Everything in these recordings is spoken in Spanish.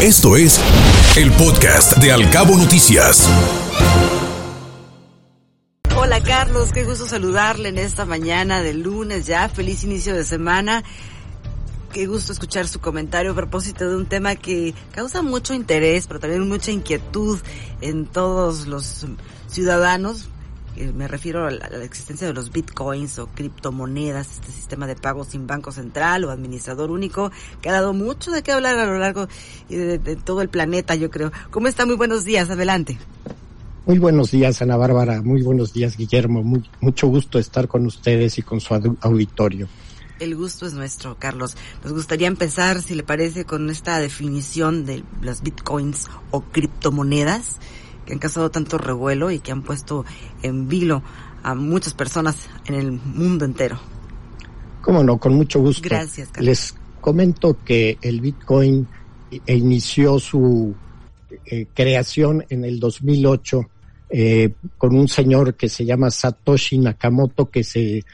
Esto es el podcast de Alcabo Noticias. Hola Carlos, qué gusto saludarle en esta mañana de lunes ya. Feliz inicio de semana. Qué gusto escuchar su comentario a propósito de un tema que causa mucho interés, pero también mucha inquietud en todos los ciudadanos, me refiero a la, existencia de los bitcoins o criptomonedas, este sistema de pago sin banco central o administrador único, que ha dado mucho de qué hablar a lo largo de, de todo el planeta, yo creo. ¿Cómo está? Muy buenos días, adelante. Muy buenos días, Ana Bárbara. Muy buenos días, Guillermo. mucho gusto estar con ustedes y con su auditorio. El gusto es nuestro, Carlos. Nos gustaría empezar, si le parece, con esta definición de las bitcoins o criptomonedas que han causado tanto revuelo y que han puesto en vilo a muchas personas en el mundo entero. Cómo no, con mucho gusto. Gracias. Carlos. Les comento que el Bitcoin inició su eh, creación en el 2008 eh, con un señor que se llama Satoshi Nakamoto, que se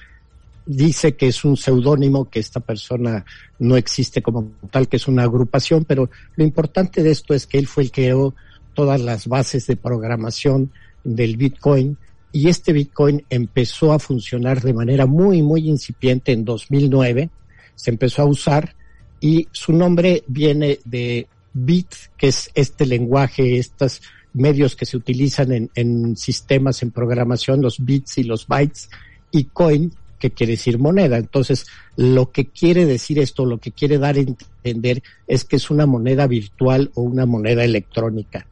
dice que es un seudónimo, que esta persona no existe como tal, que es una agrupación, pero lo importante de esto es que él fue el que creó todas las bases de programación del Bitcoin y este Bitcoin empezó a funcionar de manera muy, muy incipiente en 2009. Se empezó a usar y su nombre viene de Bit, que es este lenguaje, estos medios que se utilizan en, sistemas en programación, los bits y los bytes, y coin, que quiere decir moneda. Entonces, lo que quiere decir esto, lo que quiere dar a entender es que es una moneda virtual o una moneda electrónica.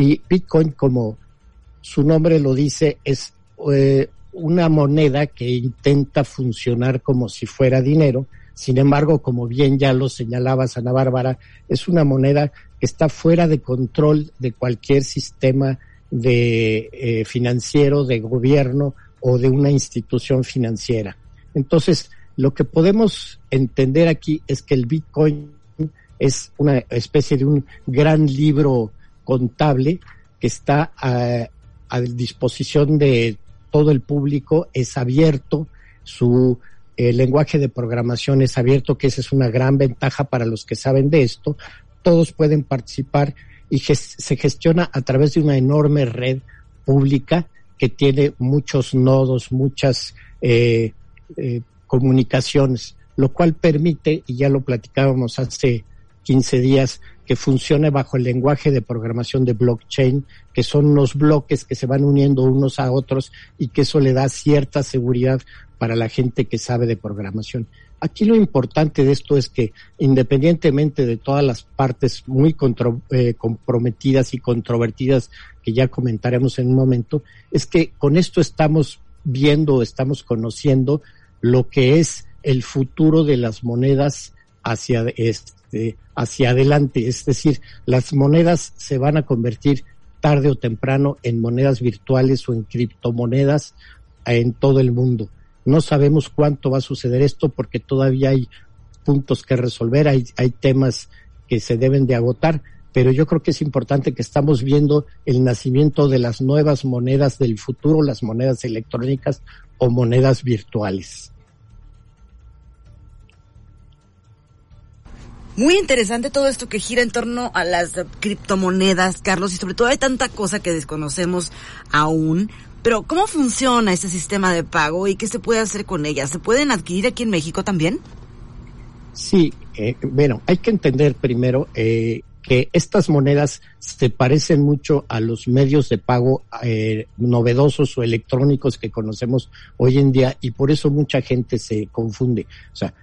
Y Bitcoin, como su nombre lo dice, es eh, una moneda que intenta funcionar como si fuera dinero. Sin embargo, como bien ya lo señalaba Ana Bárbara, es una moneda que está fuera de control de cualquier sistema de eh, financiero, de gobierno o de una institución financiera. Entonces, lo que podemos entender aquí es que el Bitcoin es una especie de un gran libro contable que está a, disposición de todo el público, es abierto, su eh, lenguaje de programación es abierto, que esa es una gran ventaja para los que saben de esto. Todos pueden participar y se gestiona a través de una enorme red pública que tiene muchos nodos, muchas eh, eh, comunicaciones, lo cual permite, y ya lo platicábamos hace 15 días, que funcione bajo el lenguaje de programación de blockchain, que son los bloques que se van uniendo unos a otros y que eso le da cierta seguridad para la gente que sabe de programación. Aquí lo importante de esto es que independientemente de todas las partes muy eh, comprometidas y controvertidas que ya comentaremos en un momento, es que con esto estamos viendo, estamos conociendo lo que es el futuro de las monedas hacia este este, hacia adelante. Es decir, las monedas se van a convertir tarde o temprano en monedas virtuales o en criptomonedas en todo el mundo. No sabemos cuánto va a suceder esto porque todavía hay puntos que resolver, hay, hay temas que se deben de agotar, pero yo creo que es importante que estamos viendo el nacimiento de las nuevas monedas del futuro, las monedas electrónicas o monedas virtuales. Muy interesante todo esto que gira en torno a las criptomonedas, Carlos, y sobre todo hay tanta cosa que desconocemos aún. Pero, ¿cómo funciona este sistema de pago y qué se puede hacer con ellas? ¿Se pueden adquirir aquí en México también? Sí, eh, bueno, hay que entender primero eh, que estas monedas se parecen mucho a los medios de pago eh, novedosos o electrónicos que conocemos hoy en día y por eso mucha gente se confunde. O sea,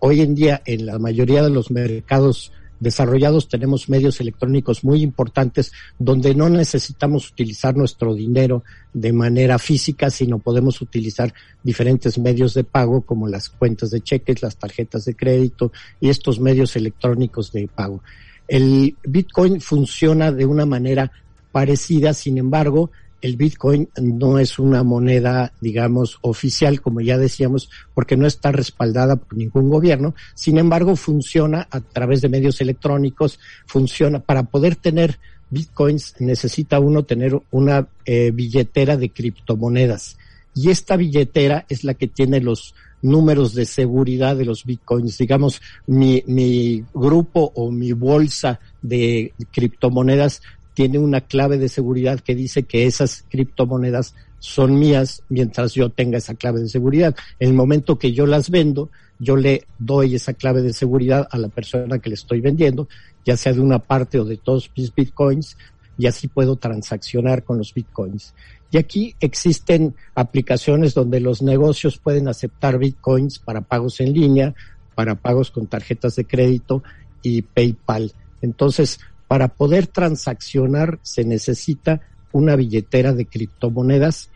hoy en día en la mayoría de los mercados desarrollados tenemos medios electrónicos muy importantes donde no necesitamos utilizar nuestro dinero de manera física, sino podemos utilizar diferentes medios de pago como las cuentas de cheques, las tarjetas de crédito y estos medios electrónicos de pago. El Bitcoin funciona de una manera parecida, sin embargo, el Bitcoin no es una moneda, digamos, oficial, como ya decíamos, porque no está respaldada por ningún gobierno. Sin embargo, funciona a través de medios electrónicos, funciona para poder tener Bitcoins necesita uno tener una eh, billetera de criptomonedas. Y esta billetera es la que tiene los números de seguridad de los bitcoins. Digamos, mi, mi grupo o mi bolsa de criptomonedas tiene una clave de seguridad que dice que esas criptomonedas son mías mientras yo tenga esa clave de seguridad. En el momento que yo las vendo, yo le doy esa clave de seguridad a la persona que le estoy vendiendo, ya sea de una parte o de todos mis bitcoins, y así puedo transaccionar con los bitcoins. Y aquí existen aplicaciones donde los negocios pueden aceptar bitcoins para pagos en línea, para pagos con tarjetas de crédito y PayPal. Entonces, para poder transaccionar se necesita una billetera de criptomonedas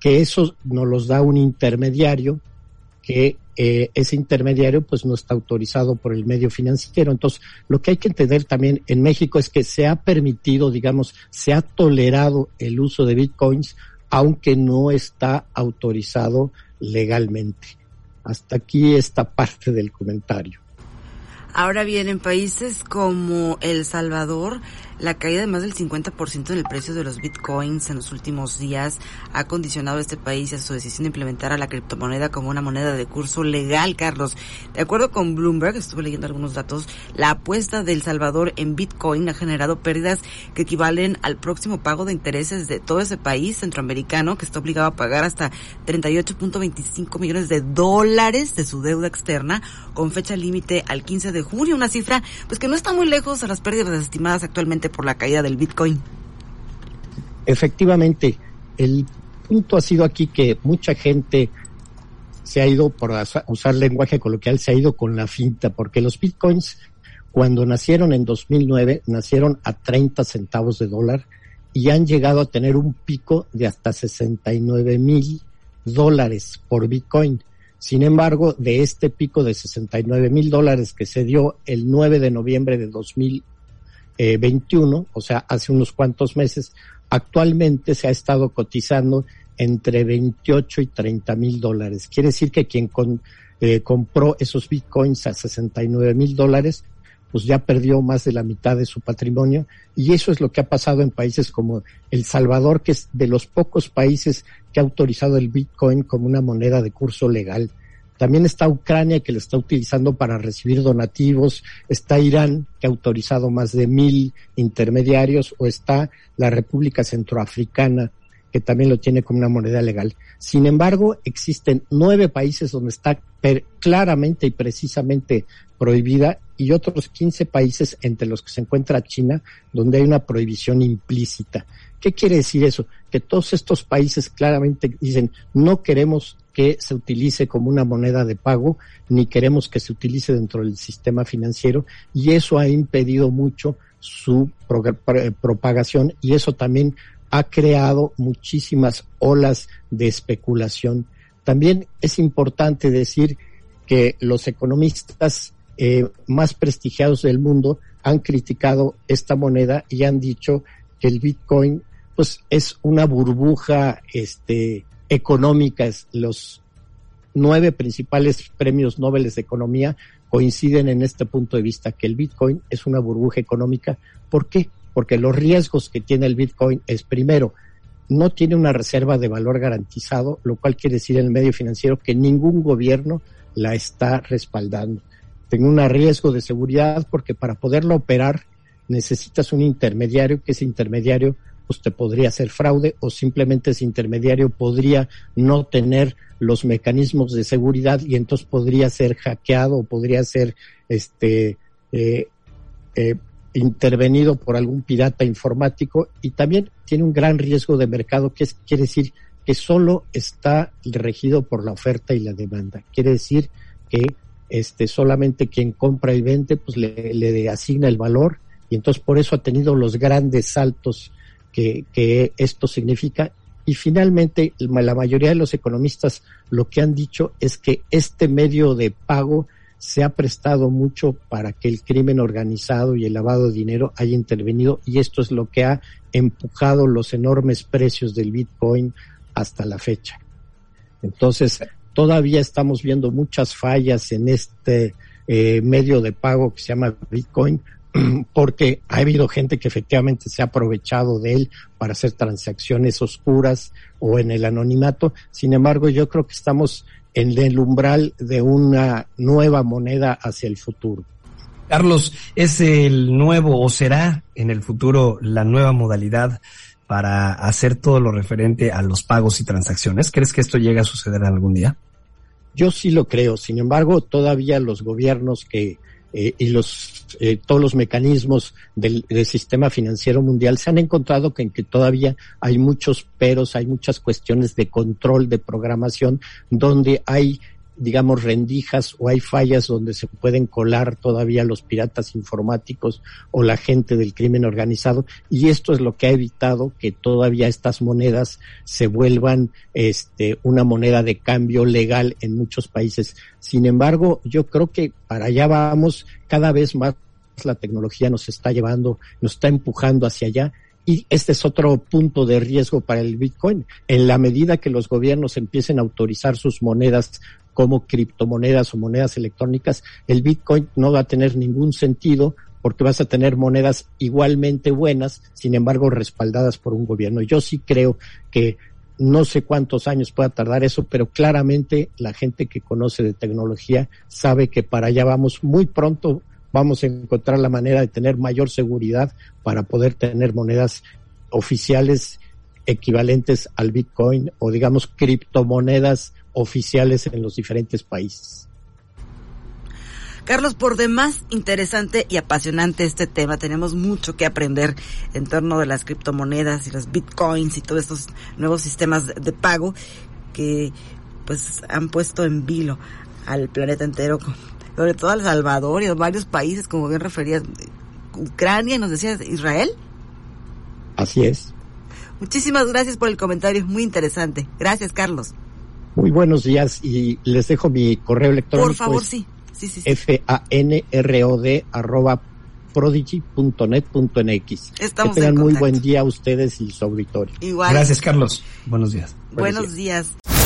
que eso nos los da un intermediario que eh, ese intermediario pues no está autorizado por el medio financiero. Entonces, lo que hay que entender también en México es que se ha permitido, digamos, se ha tolerado el uso de bitcoins, aunque no está autorizado legalmente. Hasta aquí esta parte del comentario. Ahora bien, en países como El Salvador, la caída de más del 50% en el precio de los bitcoins en los últimos días ha condicionado a este país a su decisión de implementar a la criptomoneda como una moneda de curso legal, Carlos. De acuerdo con Bloomberg, estuve leyendo algunos datos, la apuesta de El Salvador en bitcoin ha generado pérdidas que equivalen al próximo pago de intereses de todo ese país centroamericano que está obligado a pagar hasta 38.25 millones de dólares de su deuda externa con fecha límite al 15 de junio, una cifra pues que no está muy lejos a las pérdidas estimadas actualmente por la caída del Bitcoin. Efectivamente, el punto ha sido aquí que mucha gente se ha ido, por usar lenguaje coloquial, se ha ido con la finta, porque los Bitcoins, cuando nacieron en 2009, nacieron a 30 centavos de dólar y han llegado a tener un pico de hasta 69 mil dólares por Bitcoin. Sin embargo, de este pico de 69 mil dólares que se dio el 9 de noviembre de 2000, 21, eh, o sea, hace unos cuantos meses, actualmente se ha estado cotizando entre 28 y 30 mil dólares. Quiere decir que quien eh, compró esos bitcoins a 69 mil dólares, pues ya perdió más de la mitad de su patrimonio. Y eso es lo que ha pasado en países como El Salvador, que es de los pocos países que ha autorizado el bitcoin como una moneda de curso legal. También está Ucrania que lo está utilizando para recibir donativos, está Irán que ha autorizado más de mil intermediarios o está la República Centroafricana que también lo tiene como una moneda legal. Sin embargo, existen nueve países donde está claramente y precisamente prohibida y otros 15 países entre los que se encuentra China donde hay una prohibición implícita. ¿Qué quiere decir eso? Que todos estos países claramente dicen no queremos que se utilice como una moneda de pago, ni queremos que se utilice dentro del sistema financiero, y eso ha impedido mucho su propagación y eso también ha creado muchísimas olas de especulación. También es importante decir que los economistas eh, más prestigiados del mundo han criticado esta moneda y han dicho que el Bitcoin pues es una burbuja este económicas. Los nueve principales premios Nobel de Economía coinciden en este punto de vista, que el Bitcoin es una burbuja económica. ¿Por qué? Porque los riesgos que tiene el Bitcoin es, primero, no tiene una reserva de valor garantizado, lo cual quiere decir en el medio financiero que ningún gobierno la está respaldando. Tiene un riesgo de seguridad porque para poderlo operar necesitas un intermediario, que ese intermediario te podría hacer fraude o simplemente ese intermediario podría no tener los mecanismos de seguridad y entonces podría ser hackeado o podría ser este eh, eh, intervenido por algún pirata informático y también tiene un gran riesgo de mercado que es, quiere decir que solo está regido por la oferta y la demanda. Quiere decir que este solamente quien compra y vende pues le asigna el valor y entonces por eso ha tenido los grandes saltos que, esto significa. Y finalmente, la mayoría de los economistas lo que han dicho es que este medio de pago se ha prestado mucho para que el crimen organizado y el lavado de dinero haya intervenido y esto es lo que ha empujado los enormes precios del Bitcoin hasta la fecha. Entonces, todavía estamos viendo muchas fallas en este eh, medio de pago que se llama Bitcoin, porque ha habido gente que efectivamente se ha aprovechado de él para hacer transacciones oscuras o en el anonimato. Sin embargo, yo creo que estamos en el umbral de una nueva moneda hacia el futuro. Carlos, ¿es el nuevo o será en el futuro la nueva modalidad para hacer todo lo referente a los pagos y transacciones? ¿Crees que esto llegue a suceder algún día? Yo sí lo creo. Sin embargo, todavía los gobiernos que eh, y los eh, todos los mecanismos del, del, sistema financiero mundial se han encontrado que, en que todavía hay muchos peros, hay muchas cuestiones de control, de programación, donde hay digamos, rendijas o hay fallas donde se pueden colar todavía los piratas informáticos o la gente del crimen organizado y esto es lo que ha evitado que todavía estas monedas se vuelvan este una moneda de cambio legal en muchos países. Sin embargo, yo creo que para allá vamos cada vez más la tecnología nos está llevando, nos está empujando hacia allá y este es otro punto de riesgo para el Bitcoin. En la medida que los gobiernos empiecen a autorizar sus monedas como criptomonedas o monedas electrónicas, el Bitcoin no va a tener ningún sentido porque vas a tener monedas igualmente buenas, sin embargo respaldadas por un gobierno. Yo sí creo que no sé cuántos años pueda tardar eso, pero claramente la gente que conoce de tecnología sabe que para allá vamos muy pronto vamos a encontrar la manera de tener mayor seguridad para poder tener monedas oficiales equivalentes al Bitcoin o digamos criptomonedas oficiales en los diferentes países. Carlos, por demás interesante y apasionante este tema. Tenemos mucho que aprender en torno de las criptomonedas y los bitcoins y todos estos nuevos sistemas de pago que pues han puesto en vilo al planeta entero, sobre todo a El Salvador y a varios países, como bien referías, Ucrania, nos decías Israel. Así es. Muchísimas gracias por el comentario, muy interesante. Gracias, Carlos. Muy buenos días y les dejo mi correo electrónico. Por favor, sí. Sí, sí, F-A-N-R-O-D arroba prodigy.net.nx. Estamos que tengan muy buen día a ustedes y su auditorio. Igual. Gracias, Carlos. Buenos días. Buenos, días.